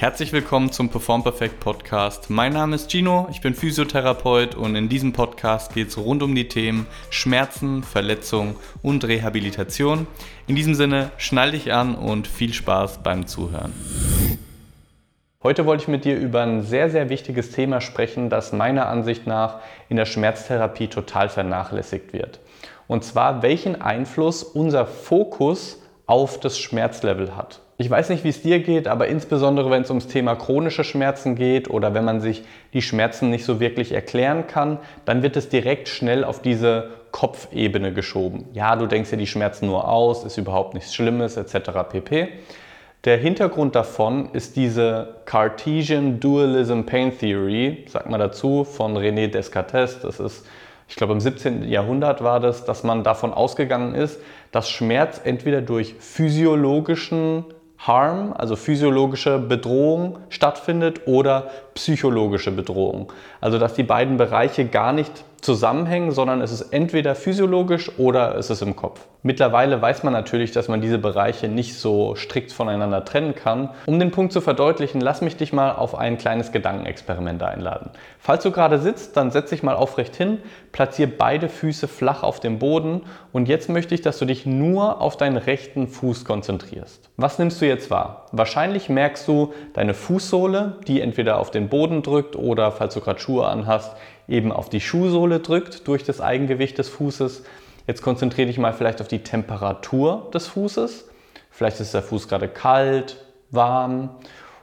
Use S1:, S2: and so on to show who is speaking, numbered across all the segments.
S1: Herzlich willkommen zum Perform Perfect Podcast. Mein Name ist Gino, ich bin Physiotherapeut und in diesem Podcast geht es rund um die Themen Schmerzen, Verletzung und Rehabilitation. In diesem Sinne, schnall dich an und viel Spaß beim Zuhören. Heute wollte ich mit dir über ein sehr, sehr wichtiges Thema sprechen, das meiner Ansicht nach in der Schmerztherapie total vernachlässigt wird. Und zwar, welchen Einfluss unser Fokus auf das Schmerzlevel hat. Ich weiß nicht, wie es dir geht, aber insbesondere wenn es ums Thema chronische Schmerzen geht oder wenn man sich die Schmerzen nicht so wirklich erklären kann, dann wird es direkt schnell auf diese Kopfebene geschoben. Ja, du denkst dir die Schmerzen nur aus, ist überhaupt nichts Schlimmes etc. pp. Der Hintergrund davon ist diese Cartesian Dualism Pain Theory, sagt man dazu, von René Descartes. Das ist, ich glaube, im 17. Jahrhundert war das, dass man davon ausgegangen ist, dass Schmerz entweder durch physiologischen Harm, also physiologische Bedrohung stattfindet oder psychologische Bedrohung. Also dass die beiden Bereiche gar nicht zusammenhängen, sondern es ist entweder physiologisch oder es ist im Kopf. Mittlerweile weiß man natürlich, dass man diese Bereiche nicht so strikt voneinander trennen kann. Um den Punkt zu verdeutlichen, lass mich dich mal auf ein kleines Gedankenexperiment einladen. Falls du gerade sitzt, dann setz dich mal aufrecht hin, platziere beide Füße flach auf dem Boden und jetzt möchte ich, dass du dich nur auf deinen rechten Fuß konzentrierst. Was nimmst du jetzt wahr? Wahrscheinlich merkst du deine Fußsohle, die entweder auf den Boden drückt oder, falls du gerade Schuhe anhast, eben auf die Schuhsohle drückt durch das Eigengewicht des Fußes. Jetzt konzentriere dich mal vielleicht auf die Temperatur des Fußes. Vielleicht ist der Fuß gerade kalt, warm.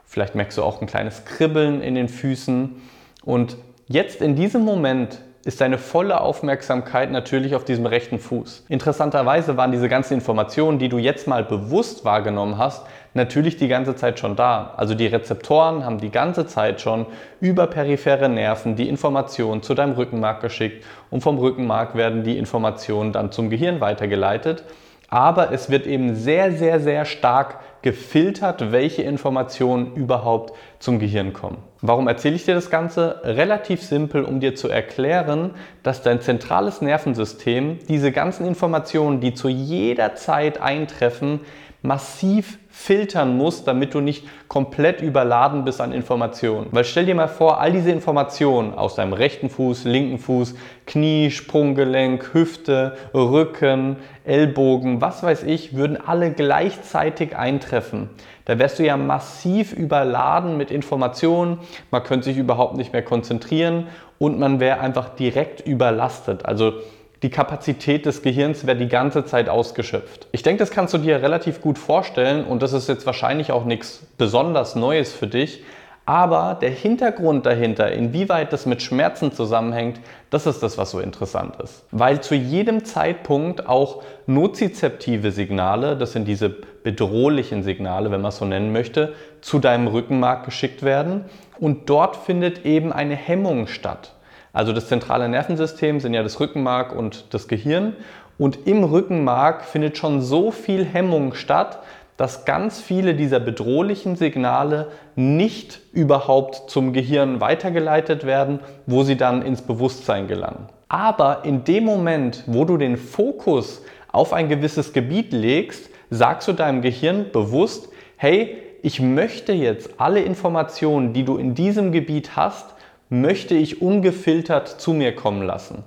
S1: Vielleicht merkst du auch ein kleines Kribbeln in den Füßen. Und jetzt in diesem Moment ist deine volle Aufmerksamkeit natürlich auf diesem rechten Fuß. Interessanterweise waren diese ganzen Informationen, die du jetzt mal bewusst wahrgenommen hast, natürlich die ganze Zeit schon da. Also die Rezeptoren haben die ganze Zeit schon über periphere Nerven die Informationen zu deinem Rückenmark geschickt und vom Rückenmark werden die Informationen dann zum Gehirn weitergeleitet. Aber es wird eben sehr, sehr, sehr stark gefiltert, welche Informationen überhaupt zum Gehirn kommen. Warum erzähle ich dir das Ganze? Relativ simpel, um dir zu erklären, dass dein zentrales Nervensystem diese ganzen Informationen, die zu jeder Zeit eintreffen, massiv filtern musst, damit du nicht komplett überladen bist an Informationen. Weil stell dir mal vor, all diese Informationen aus deinem rechten Fuß, linken Fuß, Knie, Sprunggelenk, Hüfte, Rücken, Ellbogen, was weiß ich, würden alle gleichzeitig eintreffen. Da wärst du ja massiv überladen mit Informationen, man könnte sich überhaupt nicht mehr konzentrieren und man wäre einfach direkt überlastet. Also die Kapazität des Gehirns wäre die ganze Zeit ausgeschöpft. Ich denke, das kannst du dir relativ gut vorstellen und das ist jetzt wahrscheinlich auch nichts besonders Neues für dich. Aber der Hintergrund dahinter, inwieweit das mit Schmerzen zusammenhängt, das ist das, was so interessant ist. Weil zu jedem Zeitpunkt auch nozizeptive Signale, das sind diese bedrohlichen Signale, wenn man es so nennen möchte, zu deinem Rückenmark geschickt werden. Und dort findet eben eine Hemmung statt. Also das zentrale Nervensystem sind ja das Rückenmark und das Gehirn. Und im Rückenmark findet schon so viel Hemmung statt, dass ganz viele dieser bedrohlichen Signale nicht überhaupt zum Gehirn weitergeleitet werden, wo sie dann ins Bewusstsein gelangen. Aber in dem Moment, wo du den Fokus auf ein gewisses Gebiet legst, sagst du deinem Gehirn bewusst, hey, ich möchte jetzt alle Informationen, die du in diesem Gebiet hast, möchte ich ungefiltert zu mir kommen lassen.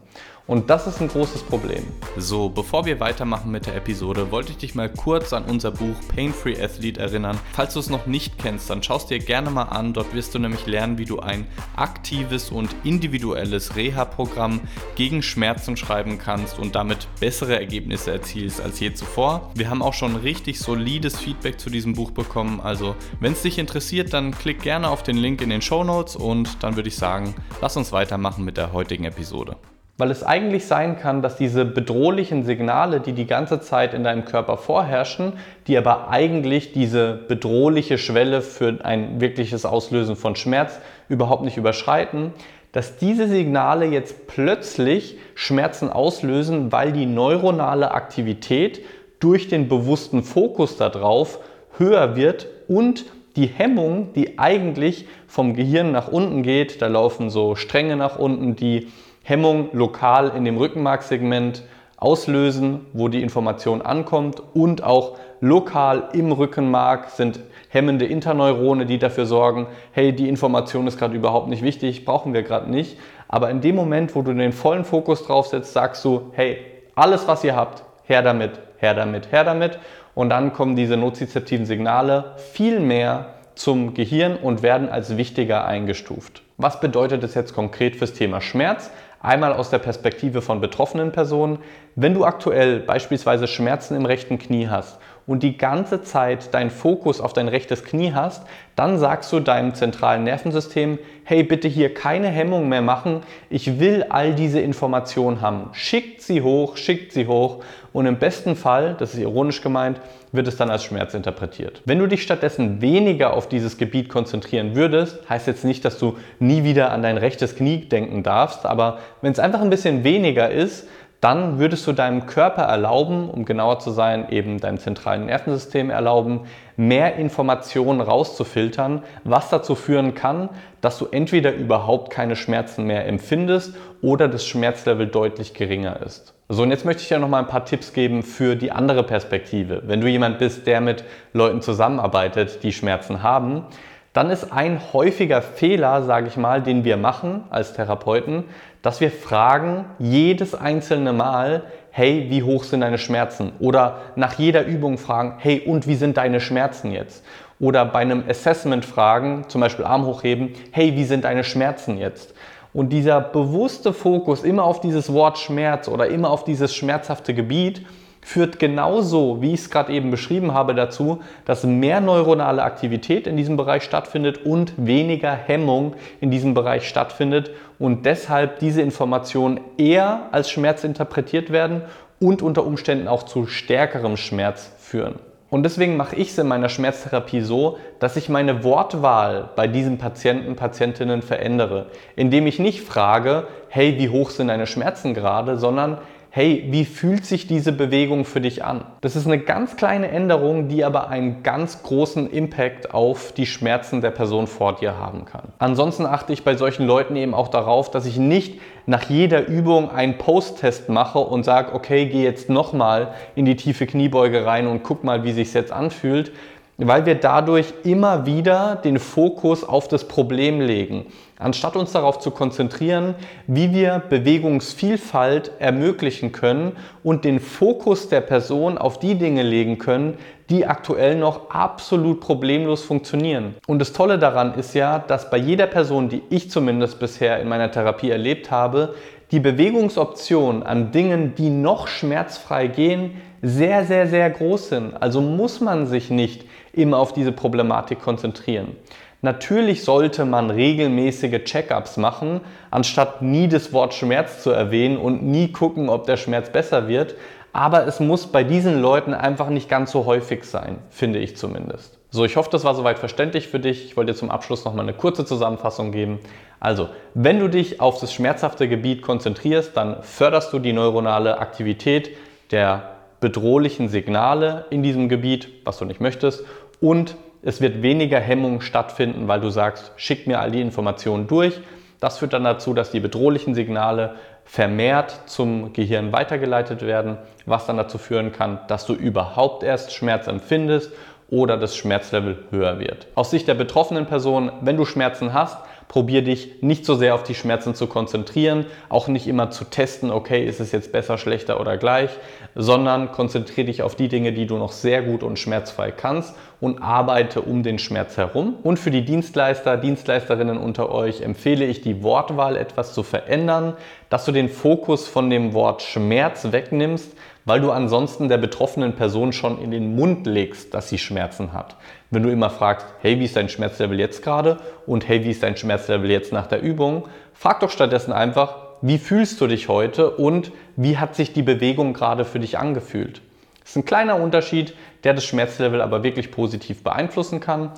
S1: Und das ist ein großes Problem.
S2: So, bevor wir weitermachen mit der Episode, wollte ich dich mal kurz an unser Buch Pain Free Athlete erinnern. Falls du es noch nicht kennst, dann schaust dir gerne mal an. Dort wirst du nämlich lernen, wie du ein aktives und individuelles Reha-Programm gegen Schmerzen schreiben kannst und damit bessere Ergebnisse erzielst als je zuvor. Wir haben auch schon richtig solides Feedback zu diesem Buch bekommen. Also, wenn es dich interessiert, dann klick gerne auf den Link in den Show Notes und dann würde ich sagen, lass uns weitermachen mit der heutigen Episode
S1: weil es eigentlich sein kann, dass diese bedrohlichen Signale, die die ganze Zeit in deinem Körper vorherrschen, die aber eigentlich diese bedrohliche Schwelle für ein wirkliches Auslösen von Schmerz überhaupt nicht überschreiten, dass diese Signale jetzt plötzlich Schmerzen auslösen, weil die neuronale Aktivität durch den bewussten Fokus darauf höher wird und die Hemmung, die eigentlich vom Gehirn nach unten geht, da laufen so Stränge nach unten, die Hemmung lokal in dem Rückenmarksegment auslösen, wo die Information ankommt und auch lokal im Rückenmark sind hemmende Interneurone, die dafür sorgen, hey, die Information ist gerade überhaupt nicht wichtig, brauchen wir gerade nicht. Aber in dem Moment, wo du den vollen Fokus drauf setzt, sagst du, hey, alles, was ihr habt, her damit, her damit, her damit. Und dann kommen diese nozizeptiven Signale viel mehr zum Gehirn und werden als wichtiger eingestuft. Was bedeutet es jetzt konkret fürs Thema Schmerz? Einmal aus der Perspektive von betroffenen Personen. Wenn du aktuell beispielsweise Schmerzen im rechten Knie hast und die ganze Zeit deinen Fokus auf dein rechtes Knie hast, dann sagst du deinem zentralen Nervensystem, hey, bitte hier keine Hemmung mehr machen, ich will all diese Informationen haben. Schickt sie hoch, schickt sie hoch und im besten Fall, das ist ironisch gemeint, wird es dann als Schmerz interpretiert. Wenn du dich stattdessen weniger auf dieses Gebiet konzentrieren würdest, heißt jetzt nicht, dass du nie wieder an dein rechtes Knie denken darfst, aber wenn es einfach ein bisschen weniger ist, dann würdest du deinem Körper erlauben, um genauer zu sein, eben deinem zentralen Nervensystem erlauben, mehr Informationen rauszufiltern, was dazu führen kann, dass du entweder überhaupt keine Schmerzen mehr empfindest oder das Schmerzlevel deutlich geringer ist. So, und jetzt möchte ich dir noch mal ein paar Tipps geben für die andere Perspektive. Wenn du jemand bist, der mit Leuten zusammenarbeitet, die Schmerzen haben, dann ist ein häufiger Fehler, sage ich mal, den wir machen als Therapeuten, dass wir fragen jedes einzelne Mal, hey, wie hoch sind deine Schmerzen? Oder nach jeder Übung fragen, hey, und wie sind deine Schmerzen jetzt? Oder bei einem Assessment fragen, zum Beispiel Arm hochheben, hey, wie sind deine Schmerzen jetzt? Und dieser bewusste Fokus immer auf dieses Wort Schmerz oder immer auf dieses schmerzhafte Gebiet führt genauso, wie ich es gerade eben beschrieben habe, dazu, dass mehr neuronale Aktivität in diesem Bereich stattfindet und weniger Hemmung in diesem Bereich stattfindet und deshalb diese Informationen eher als Schmerz interpretiert werden und unter Umständen auch zu stärkerem Schmerz führen. Und deswegen mache ich es in meiner Schmerztherapie so, dass ich meine Wortwahl bei diesen Patienten, Patientinnen verändere, indem ich nicht frage, hey, wie hoch sind deine Schmerzen gerade, sondern hey, wie fühlt sich diese Bewegung für dich an? Das ist eine ganz kleine Änderung, die aber einen ganz großen Impact auf die Schmerzen der Person vor dir haben kann. Ansonsten achte ich bei solchen Leuten eben auch darauf, dass ich nicht nach jeder Übung einen Post-Test mache und sage, okay, geh jetzt nochmal in die tiefe Kniebeuge rein und guck mal, wie sich jetzt anfühlt, weil wir dadurch immer wieder den Fokus auf das Problem legen, anstatt uns darauf zu konzentrieren, wie wir Bewegungsvielfalt ermöglichen können und den Fokus der Person auf die Dinge legen können, die aktuell noch absolut problemlos funktionieren. Und das Tolle daran ist ja, dass bei jeder Person, die ich zumindest bisher in meiner Therapie erlebt habe, die Bewegungsoptionen an Dingen, die noch schmerzfrei gehen, sehr, sehr, sehr groß sind. Also muss man sich nicht immer auf diese Problematik konzentrieren. Natürlich sollte man regelmäßige Check-ups machen, anstatt nie das Wort Schmerz zu erwähnen und nie gucken, ob der Schmerz besser wird. Aber es muss bei diesen Leuten einfach nicht ganz so häufig sein, finde ich zumindest. So, ich hoffe, das war soweit verständlich für dich. Ich wollte dir zum Abschluss noch mal eine kurze Zusammenfassung geben. Also, wenn du dich auf das schmerzhafte Gebiet konzentrierst, dann förderst du die neuronale Aktivität der bedrohlichen Signale in diesem Gebiet, was du nicht möchtest, und es wird weniger Hemmung stattfinden, weil du sagst, schick mir all die Informationen durch. Das führt dann dazu, dass die bedrohlichen Signale vermehrt zum Gehirn weitergeleitet werden, was dann dazu führen kann, dass du überhaupt erst Schmerz empfindest oder das Schmerzlevel höher wird. Aus Sicht der betroffenen Person, wenn du Schmerzen hast, probier dich nicht so sehr auf die Schmerzen zu konzentrieren, auch nicht immer zu testen, okay, ist es jetzt besser, schlechter oder gleich, sondern konzentriere dich auf die Dinge, die du noch sehr gut und schmerzfrei kannst und arbeite um den Schmerz herum. Und für die Dienstleister, Dienstleisterinnen unter euch empfehle ich die Wortwahl etwas zu verändern, dass du den Fokus von dem Wort Schmerz wegnimmst, weil du ansonsten der betroffenen Person schon in den Mund legst, dass sie Schmerzen hat. Wenn du immer fragst, hey, wie ist dein Schmerzlevel jetzt gerade und hey, wie ist dein Schmerzlevel jetzt nach der Übung, frag doch stattdessen einfach, wie fühlst du dich heute und wie hat sich die Bewegung gerade für dich angefühlt. Das ist ein kleiner Unterschied, der das Schmerzlevel aber wirklich positiv beeinflussen kann.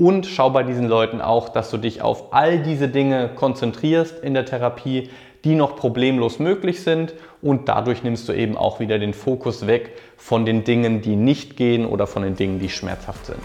S1: Und schau bei diesen Leuten auch, dass du dich auf all diese Dinge konzentrierst in der Therapie, die noch problemlos möglich sind und dadurch nimmst du eben auch wieder den Fokus weg von den Dingen, die nicht gehen oder von den Dingen, die schmerzhaft sind.